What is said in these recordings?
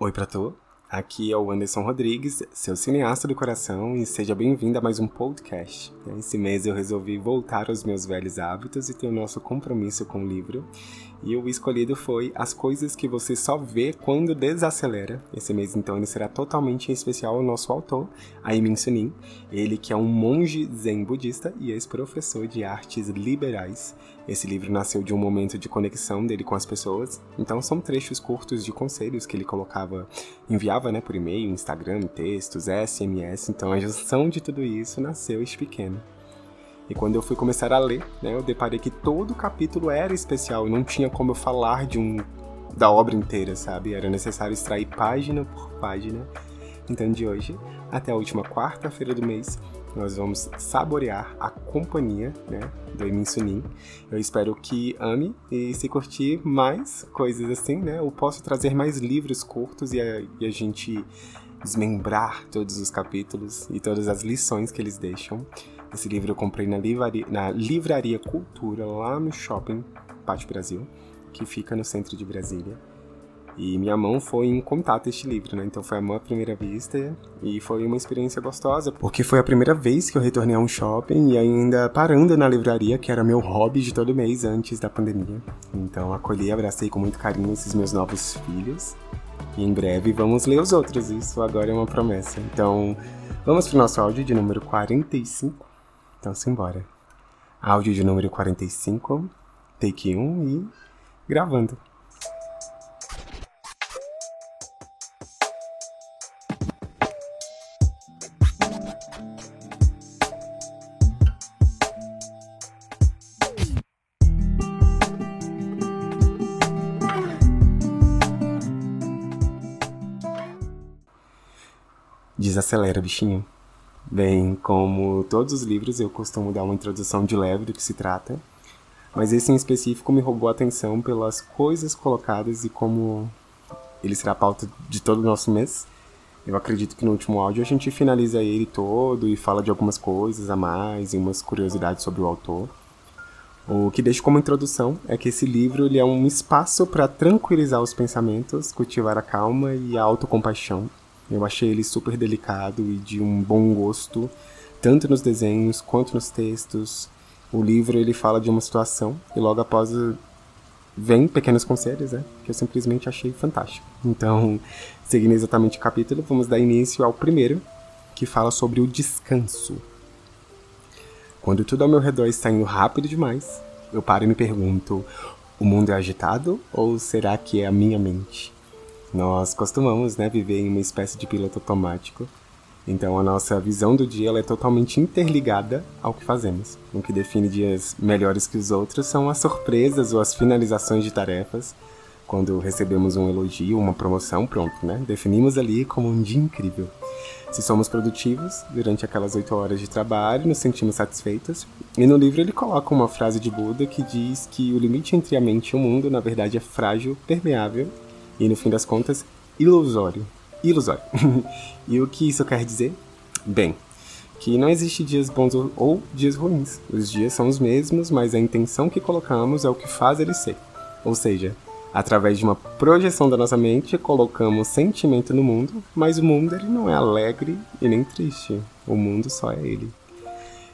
Oi pra tu, aqui é o Anderson Rodrigues, seu cineasta do coração, e seja bem-vindo a mais um podcast. Esse mês eu resolvi voltar aos meus velhos hábitos e ter o nosso compromisso com o livro, e o escolhido foi As Coisas que Você Só Vê Quando Desacelera. Esse mês, então, ele será totalmente especial ao nosso autor, Aimin Sunim, ele que é um monge zen budista e ex-professor de artes liberais. Esse livro nasceu de um momento de conexão dele com as pessoas, então são trechos curtos de conselhos que ele colocava, enviava né, por e-mail, Instagram, textos, SMS, então a junção de tudo isso nasceu este pequeno. E quando eu fui começar a ler, né, eu deparei que todo capítulo era especial, não tinha como eu falar de um da obra inteira, sabe? Era necessário extrair página por página. Então, de hoje até a última quarta-feira do mês, nós vamos saborear a companhia, né, do Emin Sunim. Eu espero que ame e se curtir mais coisas assim, né? Eu posso trazer mais livros curtos e a, e a gente desmembrar todos os capítulos e todas as lições que eles deixam. Esse livro eu comprei na livraria, na livraria Cultura, lá no shopping Pátio Brasil, que fica no centro de Brasília. E minha mão foi em contato este livro, né? Então foi a à primeira vista e foi uma experiência gostosa, porque foi a primeira vez que eu retornei a um shopping e ainda parando na livraria, que era meu hobby de todo mês antes da pandemia. Então acolhi e abracei com muito carinho esses meus novos filhos. E em breve vamos ler os outros, isso agora é uma promessa. Então, vamos pro nosso áudio de número 45. Então, simbora. Áudio de número 45, take 1 e gravando. Desacelera, bichinho. Bem, como todos os livros, eu costumo dar uma introdução de leve do que se trata, mas esse em específico me roubou a atenção pelas coisas colocadas e como ele será a pauta de todo o nosso mês. Eu acredito que no último áudio a gente finaliza ele todo e fala de algumas coisas a mais e umas curiosidades sobre o autor. O que deixo como introdução é que esse livro ele é um espaço para tranquilizar os pensamentos, cultivar a calma e a autocompaixão eu achei ele super delicado e de um bom gosto, tanto nos desenhos quanto nos textos. O livro ele fala de uma situação e logo após vem pequenos conselhos, né? Que eu simplesmente achei fantástico. Então, seguindo exatamente o capítulo, vamos dar início ao primeiro, que fala sobre o descanso. Quando tudo ao meu redor está indo rápido demais, eu paro e me pergunto: o mundo é agitado ou será que é a minha mente? Nós costumamos né, viver em uma espécie de piloto automático, então a nossa visão do dia é totalmente interligada ao que fazemos. O que define dias melhores que os outros são as surpresas ou as finalizações de tarefas. Quando recebemos um elogio, uma promoção, pronto, né? Definimos ali como um dia incrível. Se somos produtivos, durante aquelas oito horas de trabalho, nos sentimos satisfeitos. E no livro ele coloca uma frase de Buda que diz que o limite entre a mente e o mundo, na verdade, é frágil, permeável e no fim das contas, ilusório. Ilusório. e o que isso quer dizer? Bem, que não existe dias bons ou dias ruins. Os dias são os mesmos, mas a intenção que colocamos é o que faz ele ser. Ou seja, através de uma projeção da nossa mente, colocamos sentimento no mundo, mas o mundo ele não é alegre e nem triste. O mundo só é ele.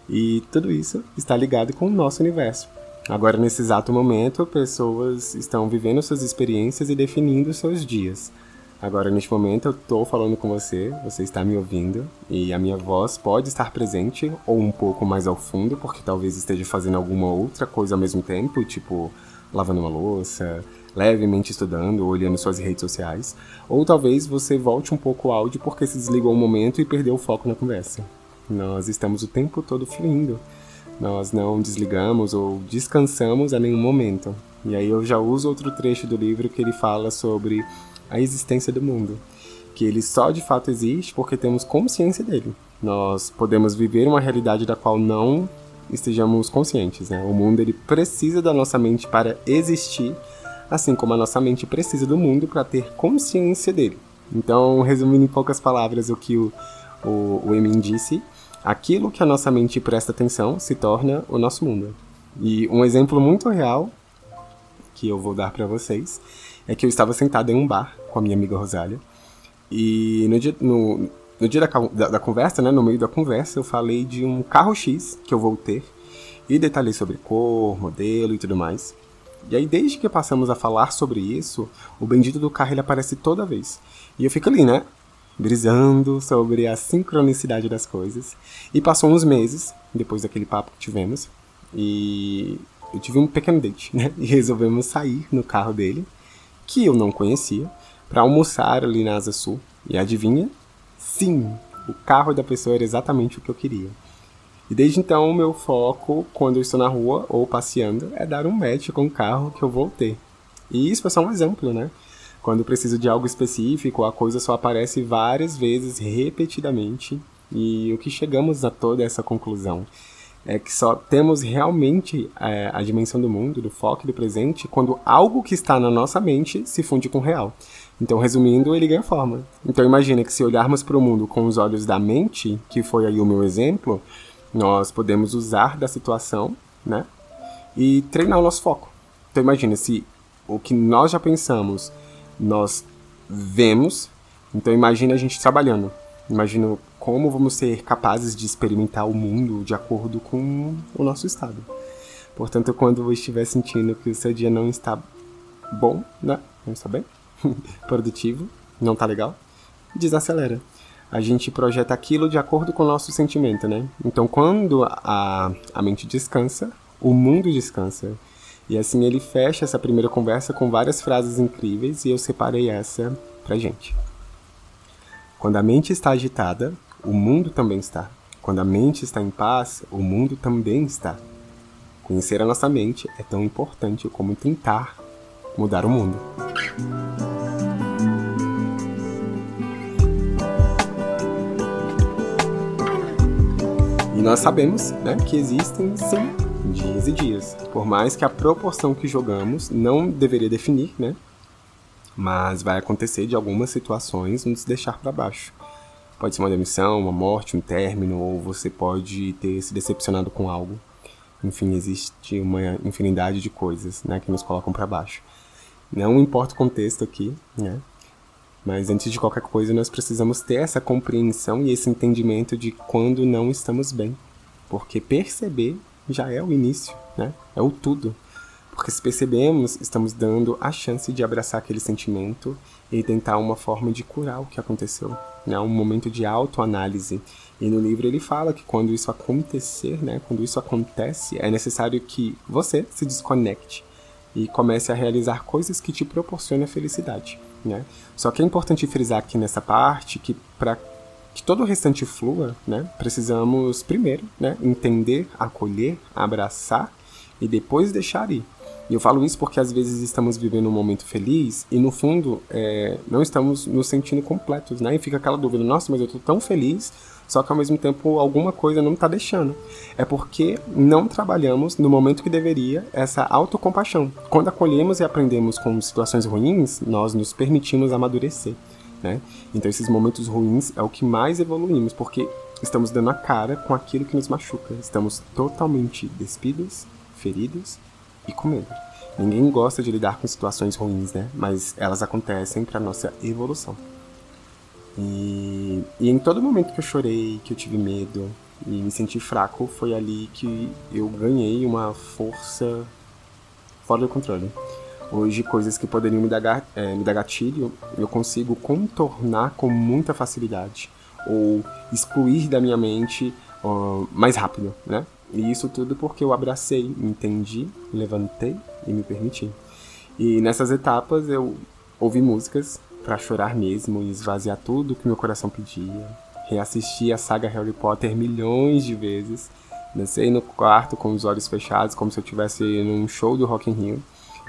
E tudo isso está ligado com o nosso universo. Agora, nesse exato momento, pessoas estão vivendo suas experiências e definindo seus dias. Agora, neste momento, eu estou falando com você, você está me ouvindo, e a minha voz pode estar presente ou um pouco mais ao fundo, porque talvez esteja fazendo alguma outra coisa ao mesmo tempo, tipo lavando uma louça, levemente estudando olhando suas redes sociais, ou talvez você volte um pouco o áudio porque se desligou um momento e perdeu o foco na conversa. Nós estamos o tempo todo fluindo. Nós não desligamos ou descansamos a nenhum momento. E aí eu já uso outro trecho do livro que ele fala sobre a existência do mundo, que ele só de fato existe porque temos consciência dele. Nós podemos viver uma realidade da qual não estejamos conscientes, né? O mundo ele precisa da nossa mente para existir, assim como a nossa mente precisa do mundo para ter consciência dele. Então, resumindo em poucas palavras o que o, o, o Emin disse, aquilo que a nossa mente presta atenção se torna o nosso mundo. E um exemplo muito real que eu vou dar para vocês é que eu estava sentado em um bar com a minha amiga Rosália E no dia, no, no dia da, da, da, conversa, né, no meio da conversa, eu falei de um carro X que eu vou ter e detalhei sobre cor, modelo e tudo mais. E aí, desde que passamos a falar sobre isso, o bendito do carro ele aparece toda vez. E eu fico ali, né? Brisando sobre a sincronicidade das coisas. E passou uns meses, depois daquele papo que tivemos, e eu tive um pequeno date, né? E resolvemos sair no carro dele, que eu não conhecia, para almoçar ali na Asa Sul. E adivinha? Sim, o carro da pessoa era exatamente o que eu queria. E desde então, o meu foco, quando eu estou na rua ou passeando, é dar um match com o carro que eu vou ter. E isso é só um exemplo, né? Quando preciso de algo específico, a coisa só aparece várias vezes, repetidamente, e o que chegamos a toda essa conclusão é que só temos realmente é, a dimensão do mundo, do foco e do presente, quando algo que está na nossa mente se funde com o real. Então, resumindo, ele ganha forma. Então, imagina que se olharmos para o mundo com os olhos da mente, que foi aí o meu exemplo, nós podemos usar da situação, né? E treinar o nosso foco. Então imagina, se o que nós já pensamos, nós vemos, então imagina a gente trabalhando. Imagina como vamos ser capazes de experimentar o mundo de acordo com o nosso estado. Portanto, quando você estiver sentindo que o seu dia não está bom, né? Não está bem, produtivo, não está legal, desacelera a gente projeta aquilo de acordo com o nosso sentimento, né? Então, quando a, a mente descansa, o mundo descansa. E assim ele fecha essa primeira conversa com várias frases incríveis e eu separei essa pra gente. Quando a mente está agitada, o mundo também está. Quando a mente está em paz, o mundo também está. Conhecer a nossa mente é tão importante como tentar mudar o mundo. nós sabemos né, que existem, sim, dias e dias. Por mais que a proporção que jogamos não deveria definir, né? Mas vai acontecer de algumas situações nos deixar para baixo. Pode ser uma demissão, uma morte, um término, ou você pode ter se decepcionado com algo. Enfim, existe uma infinidade de coisas né, que nos colocam para baixo. Não importa o contexto aqui, né? Mas antes de qualquer coisa, nós precisamos ter essa compreensão e esse entendimento de quando não estamos bem. Porque perceber já é o início, né? É o tudo. Porque se percebemos, estamos dando a chance de abraçar aquele sentimento e tentar uma forma de curar o que aconteceu, né? Um momento de autoanálise. E no livro ele fala que quando isso acontecer, né, quando isso acontece, é necessário que você se desconecte e comece a realizar coisas que te proporcionam felicidade. Né? Só que é importante frisar aqui nessa parte que para que todo o restante flua, né, precisamos primeiro né, entender, acolher, abraçar e depois deixar ir. E eu falo isso porque às vezes estamos vivendo um momento feliz e no fundo é, não estamos nos sentindo completos, né? E fica aquela dúvida, nossa, mas eu estou tão feliz, só que ao mesmo tempo alguma coisa não está deixando. É porque não trabalhamos no momento que deveria essa autocompaixão. Quando acolhemos e aprendemos com situações ruins, nós nos permitimos amadurecer. Né? Então esses momentos ruins é o que mais evoluímos, porque estamos dando a cara com aquilo que nos machuca. Estamos totalmente despidos, feridos e com medo. Ninguém gosta de lidar com situações ruins, né? Mas elas acontecem para nossa evolução. E, e em todo momento que eu chorei, que eu tive medo e me senti fraco, foi ali que eu ganhei uma força fora do controle. Hoje, coisas que poderiam me dar, é, me dar gatilho, eu consigo contornar com muita facilidade. Ou excluir da minha mente uh, mais rápido, né? E isso tudo porque eu abracei, entendi, levantei e me permiti. E nessas etapas eu ouvi músicas para chorar mesmo e esvaziar tudo que meu coração pedia. Reassisti a saga Harry Potter milhões de vezes. Dancei no quarto com os olhos fechados, como se eu estivesse num show do Rock in Rio.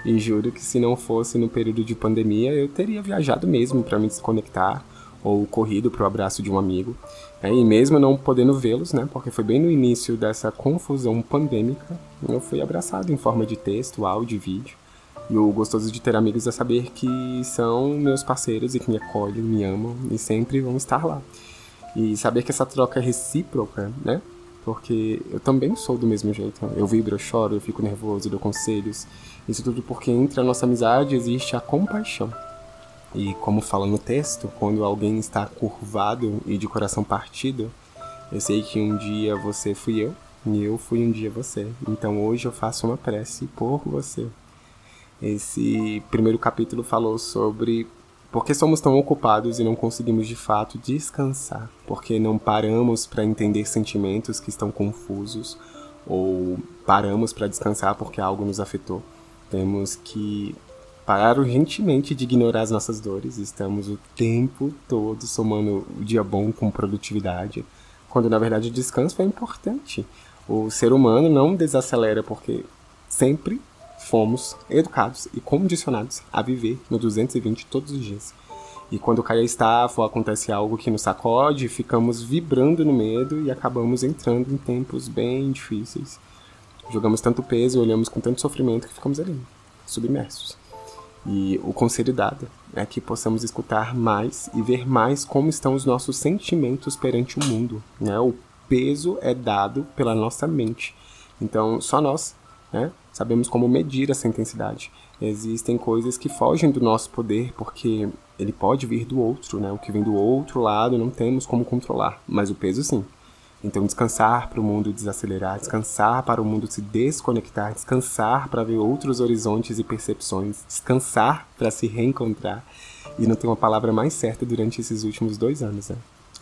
E juro que se não fosse no período de pandemia, eu teria viajado mesmo para me desconectar ou corrido para o abraço de um amigo. É, e mesmo não podendo vê-los, né, porque foi bem no início dessa confusão pandêmica, eu fui abraçado em forma de texto, áudio e vídeo. E o gostoso de ter amigos é saber que são meus parceiros e que me acolhem, me amam e sempre vão estar lá. E saber que essa troca é recíproca, né? Porque eu também sou do mesmo jeito. Eu vibro, eu choro, eu fico nervoso, dou conselhos. Isso tudo porque entre a nossa amizade existe a compaixão. E como fala no texto, quando alguém está curvado e de coração partido, eu sei que um dia você fui eu e eu fui um dia você. Então hoje eu faço uma prece por você. Esse primeiro capítulo falou sobre por que somos tão ocupados e não conseguimos de fato descansar? Porque não paramos para entender sentimentos que estão confusos ou paramos para descansar porque algo nos afetou? Temos que parar urgentemente de ignorar as nossas dores. Estamos o tempo todo somando o dia bom com produtividade, quando na verdade o descanso é importante. O ser humano não desacelera porque sempre fomos educados e condicionados a viver no 220 todos os dias. E quando cai a estafa ou acontece algo que nos sacode, ficamos vibrando no medo e acabamos entrando em tempos bem difíceis. Jogamos tanto peso e olhamos com tanto sofrimento que ficamos ali, submersos. E o conselho dado é que possamos escutar mais e ver mais como estão os nossos sentimentos perante o mundo. Né? O peso é dado pela nossa mente. Então, só nós né, sabemos como medir essa intensidade. Existem coisas que fogem do nosso poder porque ele pode vir do outro, né? O que vem do outro lado não temos como controlar, mas o peso sim. Então descansar para o mundo desacelerar, descansar para o mundo se desconectar, descansar para ver outros horizontes e percepções, descansar para se reencontrar. E não tem uma palavra mais certa durante esses últimos dois anos, né?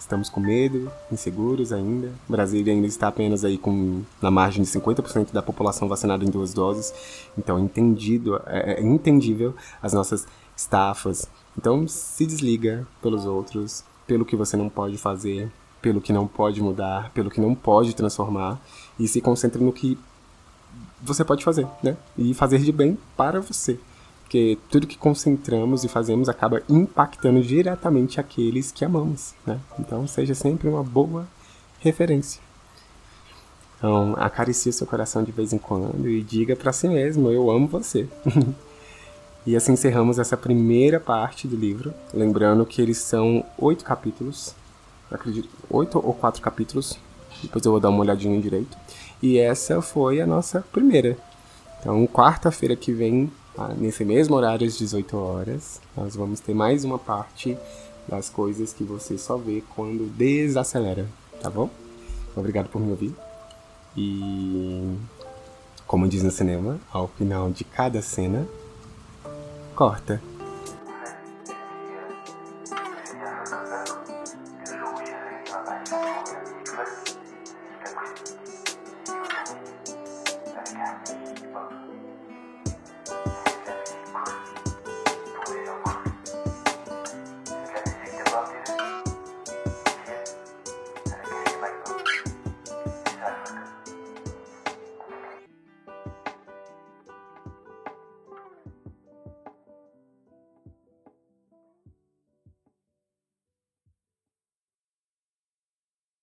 Estamos com medo, inseguros ainda. Brasília ainda está apenas aí com na margem de 50% da população vacinada em duas doses. Então, entendido, é, é entendível as nossas estafas. Então, se desliga pelos outros, pelo que você não pode fazer, pelo que não pode mudar, pelo que não pode transformar e se concentre no que você pode fazer, né? E fazer de bem para você porque tudo que concentramos e fazemos acaba impactando diretamente aqueles que amamos, né? Então seja sempre uma boa referência. Então acaricie seu coração de vez em quando e diga para si mesmo: eu amo você. e assim encerramos essa primeira parte do livro, lembrando que eles são oito capítulos, acredito, oito ou quatro capítulos. Depois eu vou dar uma olhadinha direito. E essa foi a nossa primeira. Então, quarta-feira que vem? Nesse mesmo horário, às 18 horas, nós vamos ter mais uma parte das coisas que você só vê quando desacelera, tá bom? Obrigado por me ouvir. E como diz no cinema, ao final de cada cena, corta.